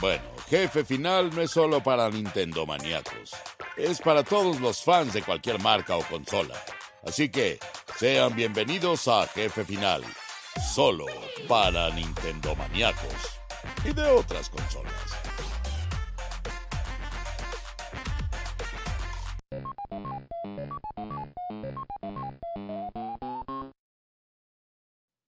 Bueno, Jefe Final no es solo para Nintendo maníacos, es para todos los fans de cualquier marca o consola. Así que sean bienvenidos a Jefe Final, solo para Nintendo maníacos y de otras consolas.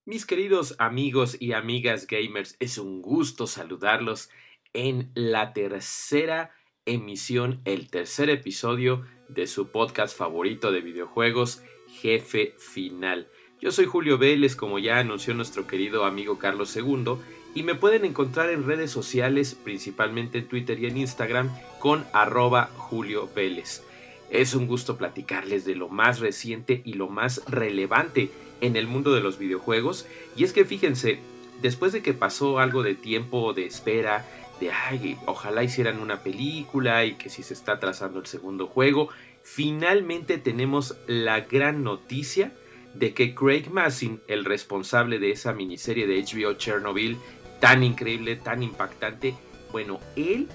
Mis queridos amigos y amigas gamers, es un gusto saludarlos en la tercera emisión, el tercer episodio de su podcast favorito de videojuegos, Jefe Final. Yo soy Julio Vélez, como ya anunció nuestro querido amigo Carlos II, y me pueden encontrar en redes sociales, principalmente en Twitter y en Instagram, con arroba Julio Vélez. Es un gusto platicarles de lo más reciente y lo más relevante en el mundo de los videojuegos. Y es que fíjense, después de que pasó algo de tiempo de espera, de ay, ojalá hicieran una película y que si se está trazando el segundo juego, finalmente tenemos la gran noticia de que Craig Massin, el responsable de esa miniserie de HBO Chernobyl, tan increíble, tan impactante, bueno, él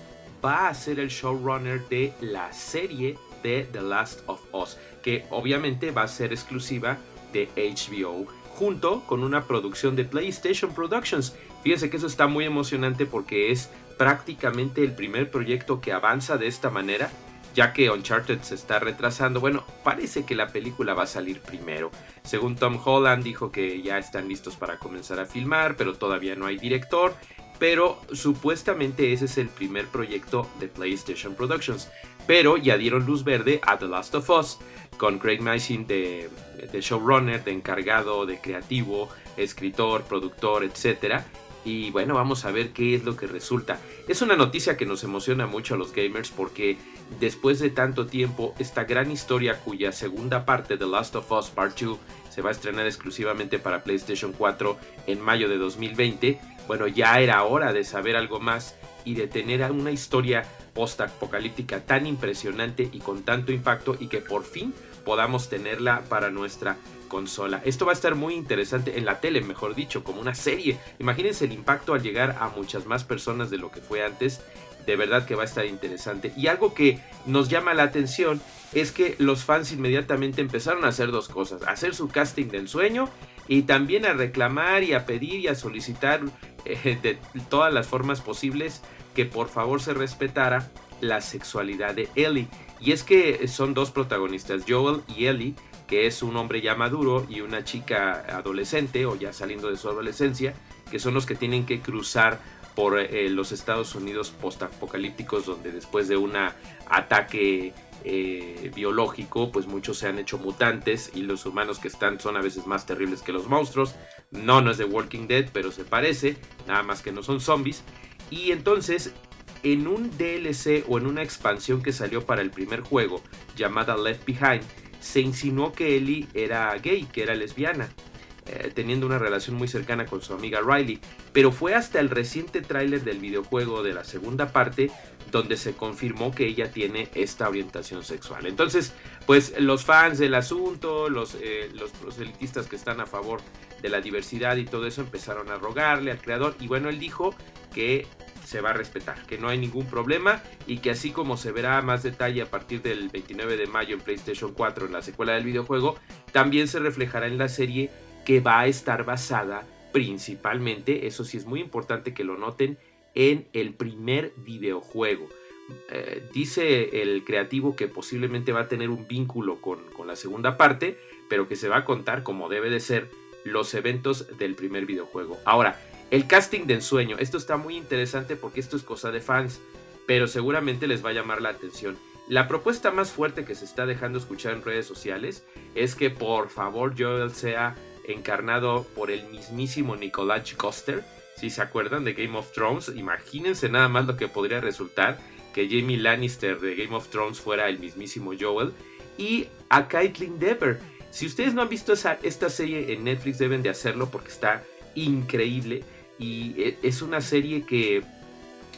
va a ser el showrunner de la serie de The Last of Us, que obviamente va a ser exclusiva de HBO junto con una producción de PlayStation Productions. Fíjense que eso está muy emocionante porque es prácticamente el primer proyecto que avanza de esta manera, ya que Uncharted se está retrasando. Bueno, parece que la película va a salir primero. Según Tom Holland dijo que ya están listos para comenzar a filmar, pero todavía no hay director. Pero supuestamente ese es el primer proyecto de PlayStation Productions. Pero ya dieron luz verde a The Last of Us con Craig Mazin de, showrunner, de encargado, de creativo, escritor, productor, etc. Y bueno, vamos a ver qué es lo que resulta. Es una noticia que nos emociona mucho a los gamers porque después de tanto tiempo, esta gran historia cuya segunda parte, The Last of Us Part 2, se va a estrenar exclusivamente para PlayStation 4 en mayo de 2020, bueno, ya era hora de saber algo más y de tener una historia post-apocalíptica tan impresionante y con tanto impacto y que por fin podamos tenerla para nuestra consola. Esto va a estar muy interesante en la tele, mejor dicho, como una serie. Imagínense el impacto al llegar a muchas más personas de lo que fue antes. De verdad que va a estar interesante. Y algo que nos llama la atención es que los fans inmediatamente empezaron a hacer dos cosas. A hacer su casting del sueño y también a reclamar y a pedir y a solicitar eh, de todas las formas posibles que por favor se respetara la sexualidad de Ellie. Y es que son dos protagonistas, Joel y Ellie, que es un hombre ya maduro y una chica adolescente o ya saliendo de su adolescencia, que son los que tienen que cruzar por eh, los Estados Unidos postapocalípticos, donde después de un ataque eh, biológico, pues muchos se han hecho mutantes y los humanos que están son a veces más terribles que los monstruos. No, no es de Walking Dead, pero se parece, nada más que no son zombies. Y entonces, en un DLC o en una expansión que salió para el primer juego, llamada Left Behind, se insinuó que Ellie era gay, que era lesbiana. Eh, teniendo una relación muy cercana con su amiga Riley, pero fue hasta el reciente tráiler del videojuego de la segunda parte donde se confirmó que ella tiene esta orientación sexual. Entonces, pues los fans del asunto, los, eh, los proselitistas que están a favor de la diversidad y todo eso empezaron a rogarle al creador y bueno, él dijo que se va a respetar, que no hay ningún problema y que así como se verá más detalle a partir del 29 de mayo en PlayStation 4 en la secuela del videojuego, también se reflejará en la serie que va a estar basada principalmente, eso sí es muy importante que lo noten, en el primer videojuego. Eh, dice el creativo que posiblemente va a tener un vínculo con, con la segunda parte, pero que se va a contar como debe de ser los eventos del primer videojuego. Ahora, el casting de ensueño, esto está muy interesante porque esto es cosa de fans, pero seguramente les va a llamar la atención. La propuesta más fuerte que se está dejando escuchar en redes sociales es que por favor Joel sea encarnado por el mismísimo Nicolás Coster. Si se acuerdan de Game of Thrones, imagínense nada más lo que podría resultar que Jamie Lannister de Game of Thrones fuera el mismísimo Joel. Y a Caitlyn Dever. Si ustedes no han visto esta serie en Netflix deben de hacerlo porque está increíble. Y e, es una serie que...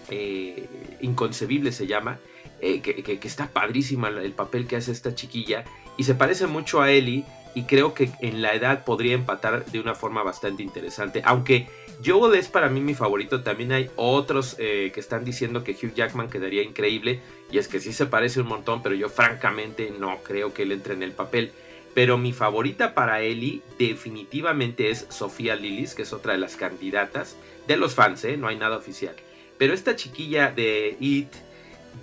Eh, inconcebible se llama. Eh, que, que, está padrísima el papel que hace esta chiquilla. Y se parece mucho a Ellie y creo que en la edad podría empatar de una forma bastante interesante, aunque Joel es para mí mi favorito. También hay otros eh, que están diciendo que Hugh Jackman quedaría increíble. Y es que sí se parece un montón, pero yo francamente no creo que él entre en el papel. Pero mi favorita para Ellie definitivamente es Sofía Lillis, que es otra de las candidatas de los fans, ¿eh? no hay nada oficial. Pero esta chiquilla de It,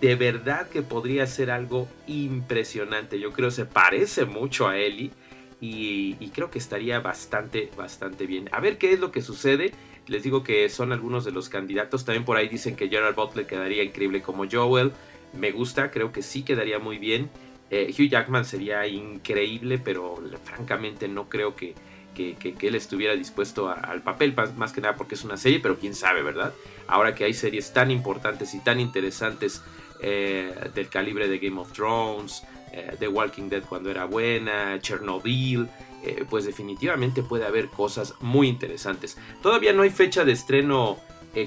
de verdad que podría ser algo impresionante. Yo creo que se parece mucho a Ellie y, creo que estaría bastante, bastante bien. A ver qué es lo que sucede. Les digo que son algunos de los candidatos. También por ahí dicen que Gerard Butler quedaría increíble como Joel. Me gusta, creo que sí quedaría muy bien. Eh, Hugh Jackman sería increíble, pero francamente no creo que, que, él estuviera dispuesto al papel, más, que nada porque es una serie, pero quién sabe, ¿verdad? Ahora que hay series tan importantes y tan interesantes eh, del calibre de Game of Thrones, eh, The Walking Dead cuando era buena, Chernobyl, eh, pues definitivamente puede haber cosas muy interesantes. Todavía no hay fecha de estreno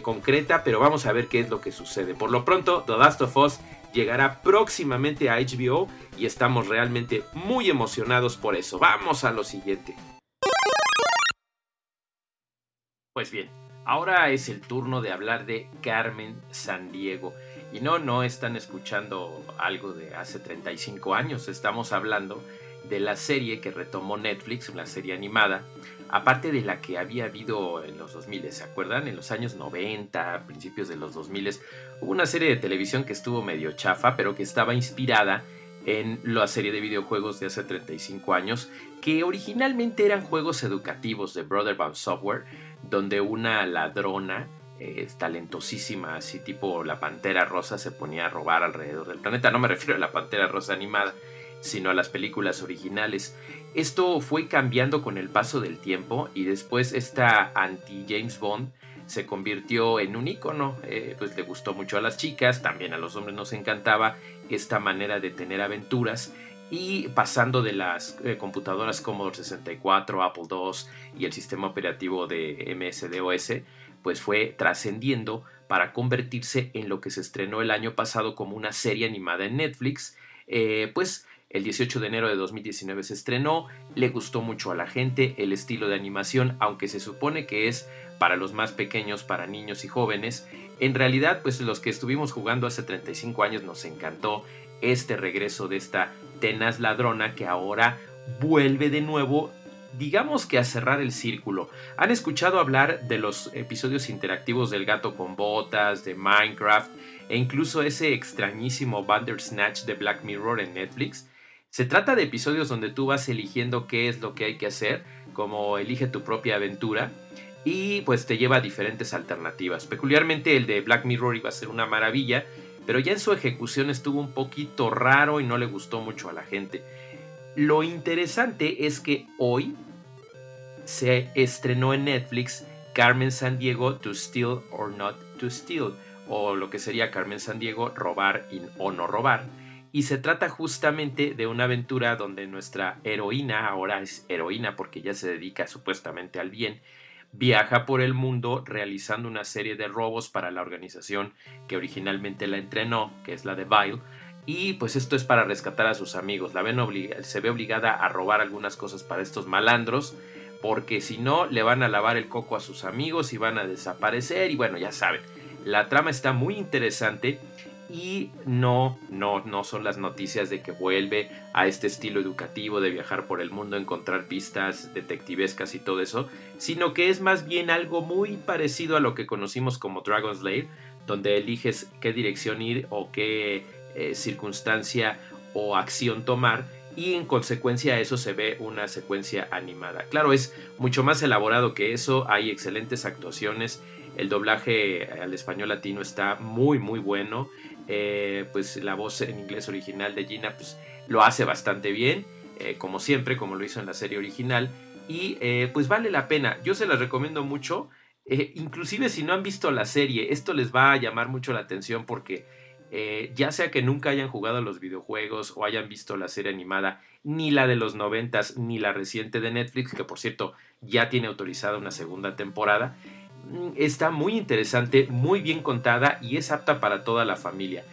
concreta, pero vamos a ver qué es lo que sucede. Por lo pronto, The Last of Us llegará próximamente a HBO y estamos realmente muy emocionados por eso. Vamos a lo siguiente. Pues bien, ahora es el turno de hablar de Carmen Sandiego. Y no, no están escuchando algo de hace 35 años, estamos hablando de la serie que retomó Netflix, una serie animada, aparte de la que había habido en los 2000, ¿se acuerdan? En los años 90, principios de los 2000, hubo una serie de televisión que estuvo medio chafa, pero que estaba inspirada en la serie de videojuegos de hace 35 años, que originalmente eran juegos educativos de Brotherbound Software, donde una ladrona es talentosísima, así tipo la Pantera Rosa se ponía a robar alrededor del planeta. No me refiero a la Pantera Rosa animada, sino a las películas originales. Esto fue cambiando con el paso del tiempo y después esta anti-James Bond se convirtió en un icono, eh, pues le gustó mucho a las chicas, también a los hombres nos encantaba esta manera de tener aventuras y pasando de las eh, computadoras Commodore 64, Apple II y el sistema operativo de MS-DOS, pues fue trascendiendo para convertirse en lo que se estrenó el año pasado como una serie animada en Netflix. Eh, pues el 18 de enero de 2019 se estrenó, le gustó mucho a la gente el estilo de animación, aunque se supone que es para los más pequeños, para niños y jóvenes. En realidad, pues los que estuvimos jugando hace 35 años nos encantó este regreso de esta tenaz ladrona que ahora vuelve de nuevo digamos que a cerrar el círculo. ¿Han escuchado hablar de los episodios interactivos del gato con botas, de Minecraft e incluso ese extrañísimo Bandersnatch de Black Mirror en Netflix? Se trata de episodios donde tú vas eligiendo qué es lo que hay que hacer, como elige tu propia aventura y pues te lleva a diferentes alternativas. Peculiarmente el de Black Mirror iba a ser una maravilla, pero ya en su ejecución estuvo un poquito raro y no le gustó mucho a la gente. Lo interesante es que hoy se estrenó en Netflix Carmen San Diego To Steal or Not to Steal, o lo que sería Carmen San Diego Robar o no robar. Y se trata justamente de una aventura donde nuestra heroína, ahora es heroína porque ya se dedica supuestamente al bien, viaja por el mundo realizando una serie de robos para la organización que originalmente la entrenó, que es la de Vile, y pues esto es para rescatar a sus amigos. La se ve obligada a robar algunas cosas para estos malandros, porque si no le van a lavar el coco a sus amigos y van a desaparecer. Y bueno, ya saben, la trama está muy interesante y no, no, no son las noticias de que vuelve a este estilo educativo de viajar por el mundo, encontrar pistas detectivescas y todo eso, sino que es más bien algo muy parecido a lo que conocimos como Dragon's Lair, donde eliges qué dirección ir o qué eh, circunstancia o acción tomar y en consecuencia a eso se ve una secuencia animada. Claro, es mucho más elaborado que eso, hay excelentes actuaciones, el doblaje al español latino está muy muy bueno, eh, pues la voz en inglés original de Gina pues, lo hace bastante bien, eh, como siempre, como lo hizo en la serie original, y pues vale la pena, yo se las recomiendo mucho, inclusive si no han visto la serie, esto les va a llamar mucho la atención porque eh, ya sea que nunca hayan jugado los videojuegos o hayan visto la serie animada, ni la de los noventas, ni la reciente de Netflix, que por cierto ya tiene autorizada una segunda temporada, está muy interesante, muy bien contada y es apta para toda la familia.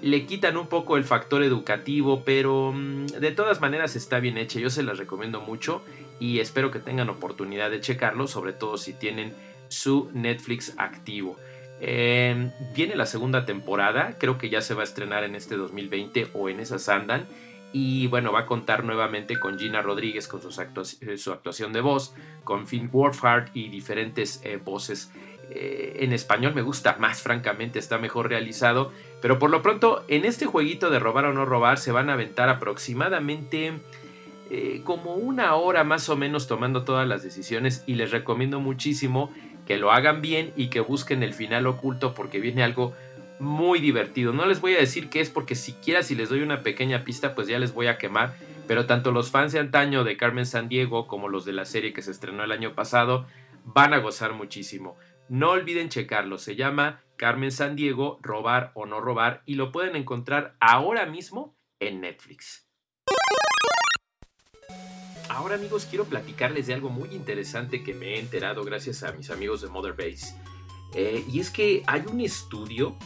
Le quitan un poco el factor educativo, pero mm, de todas maneras está bien hecha. Yo se las recomiendo mucho y espero que tengan oportunidad de checarlo, sobre todo si tienen su Netflix activo. Em, viene la segunda temporada, creo que ya se va a estrenar en este 2020 o en esas andan. Y bueno, va a contar nuevamente con Gina Rodríguez con su, actuación de voz, con Finn Wolfhard y diferentes eh, voces. Eh, en español me gusta más, francamente, está mejor realizado. Pero por lo pronto, en este jueguito de robar o no robar, se van a aventar aproximadamente eh, como una hora más o menos tomando todas las decisiones. Y les recomiendo muchísimo que lo hagan bien y que busquen el final oculto porque viene algo muy divertido. No les voy a decir qué es porque siquiera si les doy una pequeña pista pues ya les voy a quemar. Pero tanto los fans de antaño de Carmen San Diego como los de la serie que se estrenó el año pasado van a gozar muchísimo. No olviden checarlo, se llama Carmen San Diego, robar o no robar y lo pueden encontrar ahora mismo en Netflix. Ahora amigos quiero platicarles de algo muy interesante que me he enterado gracias a mis amigos de Mother Base. Eh, y es que hay un estudio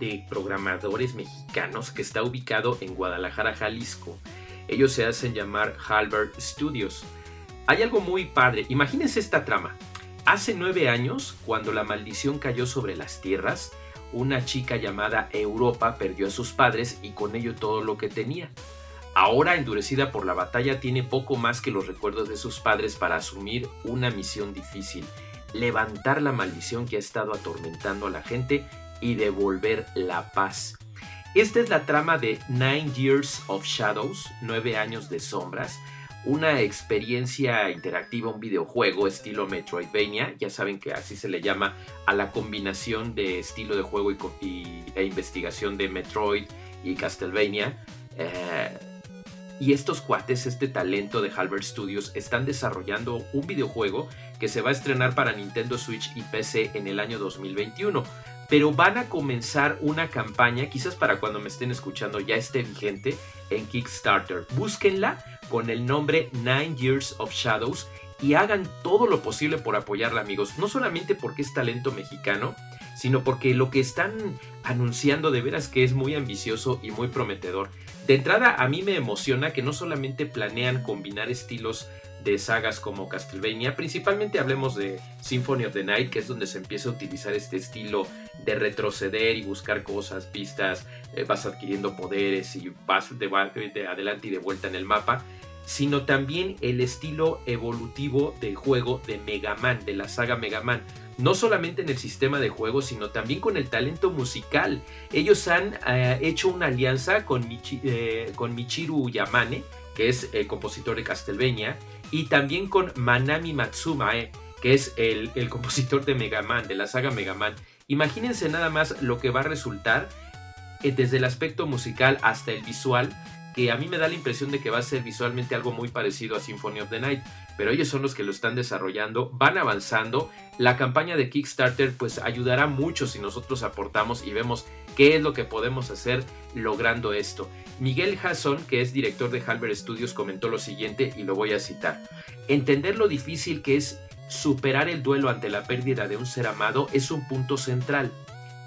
de programadores mexicanos que está ubicado en Guadalajara, Jalisco. Ellos se hacen llamar Halbert Studios. Hay algo muy padre. Imagínense esta trama. Hace nueve años, cuando la maldición cayó sobre las tierras, una chica llamada Europa perdió a sus padres y con ello todo lo que tenía. Ahora, endurecida por la batalla, tiene poco más que los recuerdos de sus padres para asumir una misión difícil, levantar la maldición que ha estado atormentando a la gente y devolver la paz. Esta es la trama de Nine Years of Shadows, nueve años de sombras, una experiencia interactiva, un videojuego estilo Metroidvania, ya saben que así se le llama a la combinación de estilo de juego y, e investigación de Metroid y Castlevania. Eh, y estos cuates, este talento de Halbert Studios, están desarrollando un videojuego que se va a estrenar para Nintendo Switch y PC en el año 2021 pero van a comenzar una campaña, quizás para cuando me estén escuchando ya esté vigente, en Kickstarter. Búsquenla con el nombre Nine Years of Shadows y hagan todo lo posible por apoyarla, amigos. No solamente porque es talento mexicano, sino porque lo que están anunciando de veras que es muy ambicioso y muy prometedor. De entrada, a mí me emociona que no solamente planean combinar estilos de sagas como Castlevania. Principalmente hablemos de Symphony of the Night, que es donde se empieza a utilizar este estilo de retroceder y buscar cosas, pistas, eh, vas adquiriendo poderes y vas de, de, adelante y de vuelta en el mapa, sino también el estilo evolutivo del juego de Mega Man, de la saga Mega Man. No solamente en el sistema de juego, sino también con el talento musical. Ellos han eh, hecho una alianza con, eh, con Michiru Yamane, que es el compositor de Castlevania, y también con Manami Matsumae, que es el, compositor de Mega Man, de la saga Mega Man. Imagínense nada más lo que va a resultar eh, desde el aspecto musical hasta el visual, que a mí me da la impresión de que va a ser visualmente algo muy parecido a Symphony of the Night, pero ellos son los que lo están desarrollando, van avanzando, la campaña de Kickstarter pues ayudará mucho si nosotros aportamos y vemos qué es lo que podemos hacer logrando esto. Miguel Hasson, que es director de Halber Studios, comentó lo siguiente y lo voy a citar. Entender lo difícil que es superar el duelo ante la pérdida de un ser amado es un punto central.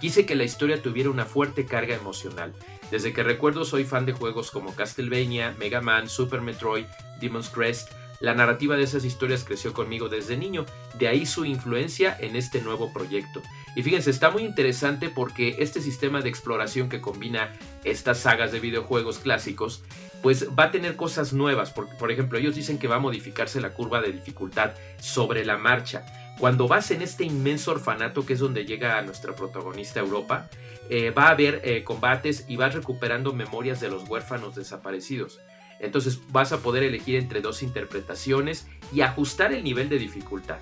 Quise que la historia tuviera una fuerte carga emocional. Desde que recuerdo soy fan de juegos como Castlevania, Mega Man, Super Metroid, Demon's Crest, la narrativa de esas historias creció conmigo desde niño, de ahí su influencia en este nuevo proyecto. Y fíjense, está muy interesante porque este sistema de exploración que combina estas sagas de videojuegos clásicos, pues va a tener cosas nuevas. Por, ejemplo, ellos dicen que va a modificarse la curva de dificultad sobre la marcha. Cuando vas en este inmenso orfanato que es donde llega nuestra protagonista Europa, eh, va a haber eh, combates y vas recuperando memorias de los huérfanos desaparecidos. Entonces vas a poder elegir entre dos interpretaciones y ajustar el nivel de dificultad.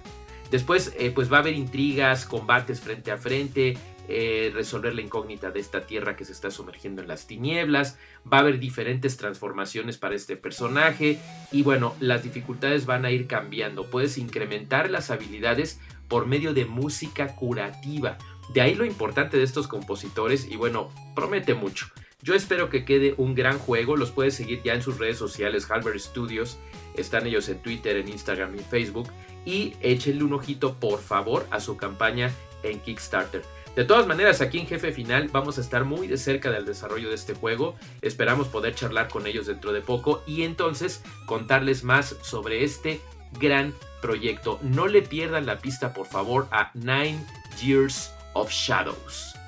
Después eh, pues va a haber intrigas, combates frente a frente, eh, resolver la incógnita de esta tierra que se está sumergiendo en las tinieblas, va a haber diferentes transformaciones para este personaje y bueno, las dificultades van a ir cambiando. Puedes incrementar las habilidades por medio de música curativa. De ahí lo importante de estos compositores y bueno, promete mucho. Yo espero que quede un gran juego. Los puedes seguir ya en sus redes sociales, Halbert Studios. Están ellos en Twitter, en Instagram y Facebook. Y échenle un ojito, por favor, a su campaña en Kickstarter. De todas maneras, aquí en Jefe Final vamos a estar muy de cerca del desarrollo de este juego. Esperamos poder charlar con ellos dentro de poco y entonces contarles más sobre este gran proyecto. No le pierdan la pista, por favor, a Nine Years of Shadows.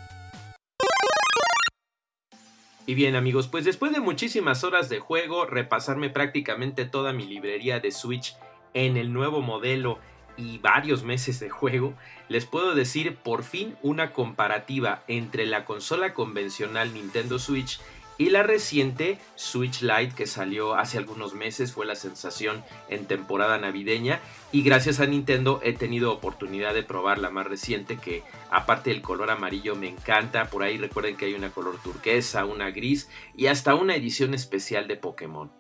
Y bien amigos, pues después de muchísimas horas de juego, repasarme prácticamente toda mi librería de Switch en el nuevo modelo y varios meses de juego, les puedo decir por fin una comparativa entre la consola convencional Nintendo Switch y la reciente Switch Lite que salió hace algunos meses fue la sensación en temporada navideña y gracias a Nintendo he tenido oportunidad de probar la más reciente que aparte del color amarillo me encanta, por ahí recuerden que hay una color turquesa, una gris y hasta una edición especial de Pokémon.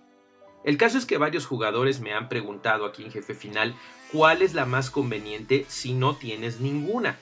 El caso es que varios jugadores me han preguntado aquí en Jefe Final cuál es la más conveniente si no tienes ninguna.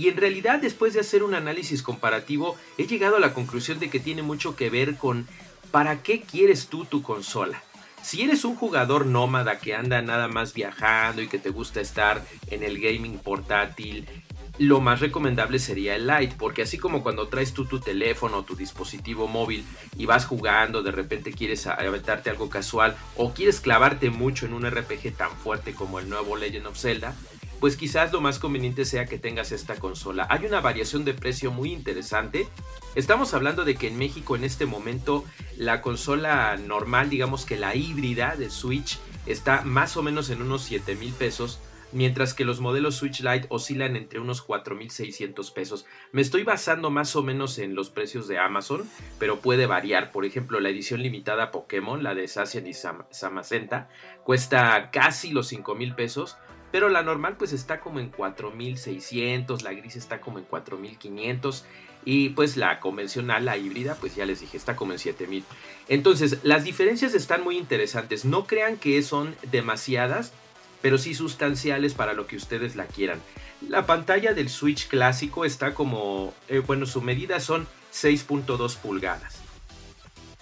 Y en realidad después de hacer un análisis comparativo he llegado a la conclusión de que tiene mucho que ver con ¿para qué quieres tú tu consola? Si eres un jugador nómada que anda nada más viajando y que te gusta estar en el gaming portátil, lo más recomendable sería el Lite, porque así como cuando traes tú tu teléfono o tu dispositivo móvil y vas jugando, de repente quieres aventarte algo casual o quieres clavarte mucho en un RPG tan fuerte como el nuevo Legend of Zelda, pues quizás lo más conveniente sea que tengas esta consola. Hay una variación de precio muy interesante. Estamos hablando de que en México en este momento la consola normal, digamos que la híbrida de Switch, está más o menos en unos 7 mil pesos. Mientras que los modelos Switch Lite oscilan entre unos 4.600 pesos. Me estoy basando más o menos en los precios de Amazon, pero puede variar. Por ejemplo, la edición limitada Pokémon, la de Sacian y Samacenta, cuesta casi los 5.000 pesos, pero la normal pues está como en 4600, la gris está como en 4500 y pues la convencional, la híbrida, pues ya les dije, está como en 7000. Entonces, las diferencias están muy interesantes. No crean que son demasiadas, pero sí sustanciales para lo que ustedes la quieran. La pantalla del Switch clásico está como, eh, bueno, su medida son 6.2 pulgadas.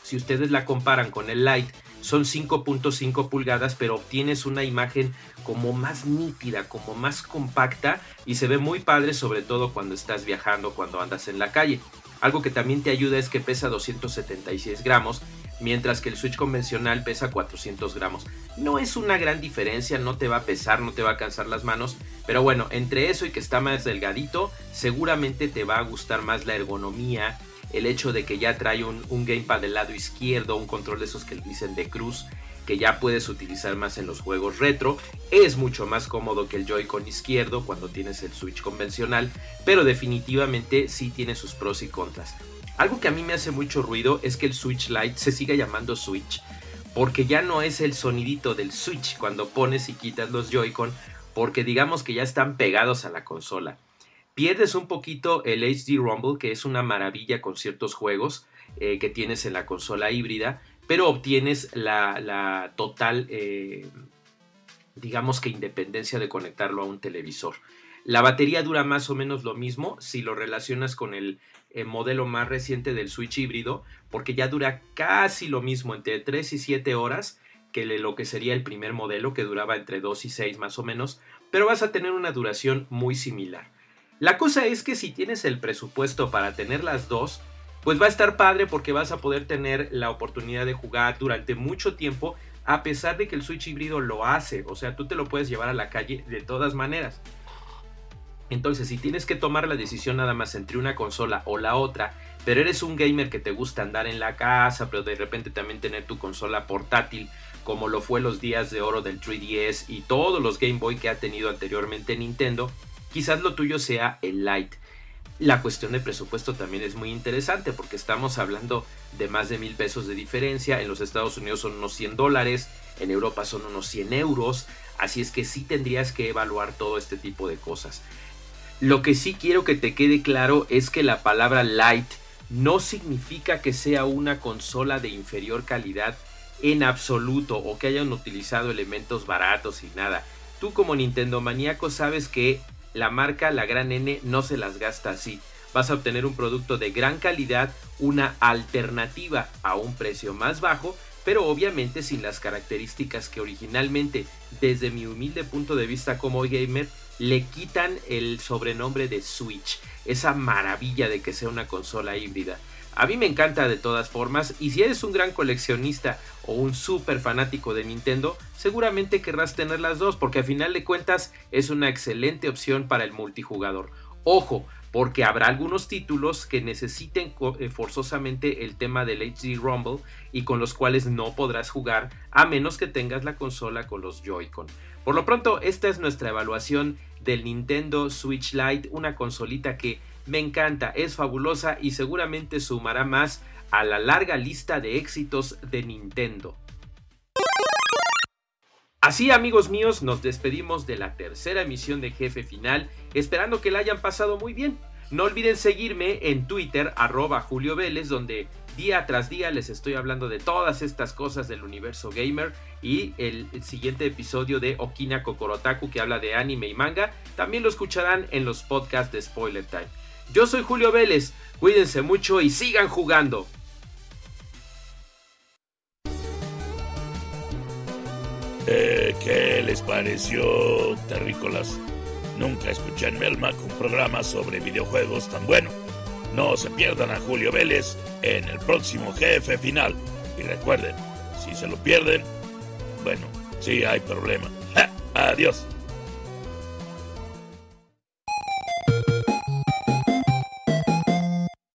Si ustedes la comparan con el Lite, son 5.5 pulgadas, pero obtienes una imagen como más nítida, como más compacta y se ve muy padre sobre todo cuando estás viajando, cuando andas en la calle. Algo que también te ayuda es que pesa 276 gramos, mientras que el Switch convencional pesa 400 gramos. No es una gran diferencia, no te va a pesar, no te va a cansar las manos, pero bueno, entre eso y que está más delgadito, seguramente te va a gustar más la ergonomía, el hecho de que ya trae un, gamepad del lado izquierdo, un control de esos que dicen de cruz, que ya puedes utilizar más en los juegos retro. Es mucho más cómodo que el Joy-Con izquierdo cuando tienes el Switch convencional, pero definitivamente sí tiene sus pros y contras. Algo que a mí me hace mucho ruido es que el Switch Lite se siga llamando Switch, porque ya no es el sonidito del Switch cuando pones y quitas los Joy-Con, porque digamos que ya están pegados a la consola pierdes un poquito el HD Rumble, que es una maravilla con ciertos juegos eh, que tienes en la consola híbrida, pero obtienes la, total, eh, digamos que independencia de conectarlo a un televisor. La batería dura más o menos lo mismo si lo relacionas con el, el modelo más reciente del Switch híbrido, porque ya dura casi lo mismo, entre 3 y 7 horas, que lo que sería el primer modelo, que duraba entre 2 y 6 más o menos, pero vas a tener una duración muy similar. La cosa es que si tienes el presupuesto para tener las dos, pues va a estar padre porque vas a poder tener la oportunidad de jugar durante mucho tiempo a pesar de que el Switch híbrido lo hace, o sea, tú te lo puedes llevar a la calle de todas maneras. Entonces, si tienes que tomar la decisión nada más entre una consola o la otra, pero eres un gamer que te gusta andar en la casa, pero de repente también tener tu consola portátil, como lo fue los días de oro del 3DS y todos los Game Boy que ha tenido anteriormente Nintendo, Quizás lo tuyo sea el light. La cuestión de presupuesto también es muy interesante porque estamos hablando de más de mil pesos de diferencia. En los Estados Unidos son unos 100 dólares, en Europa son unos 100 euros. Así es que sí tendrías que evaluar todo este tipo de cosas. Lo que sí quiero que te quede claro es que la palabra light no significa que sea una consola de inferior calidad en absoluto o que hayan utilizado elementos baratos y nada. Tú como Nintendo maníaco sabes que la marca, la gran N, no se las gasta así. Vas a obtener un producto de gran calidad, una alternativa a un precio más bajo, pero obviamente sin las características que originalmente, desde mi humilde punto de vista como gamer, le quitan el sobrenombre de Switch, esa maravilla de que sea una consola híbrida. A mí me encanta de todas formas y si eres un gran coleccionista o un súper fanático de Nintendo, seguramente querrás tener las dos porque a final de cuentas es una excelente opción para el multijugador. Ojo, porque habrá algunos títulos que necesiten eh, forzosamente el tema del HD Rumble y con los cuales no podrás jugar a menos que tengas la consola con los Joy-Con. Por lo pronto, esta es nuestra evaluación del Nintendo Switch Lite, una consolita que me encanta, es fabulosa y seguramente sumará más a la larga lista de éxitos de Nintendo. Así amigos míos, nos despedimos de la tercera emisión de Jefe Final, esperando que la hayan pasado muy bien. No olviden seguirme en Twitter, arroba Julio Vélez, donde día tras día les estoy hablando de todas estas cosas del universo gamer y el, siguiente episodio de Okina Kokorotaku que habla de anime y manga también lo escucharán en los podcasts de Spoiler Time. Yo soy Julio Vélez, cuídense mucho y sigan jugando. Eh, ¿Qué les pareció, terrícolas? Nunca escuché en Melmac un programa sobre videojuegos tan bueno. No se pierdan a Julio Vélez en el próximo jefe final. Y recuerden, si se lo pierden, bueno, sí hay problema. Adiós.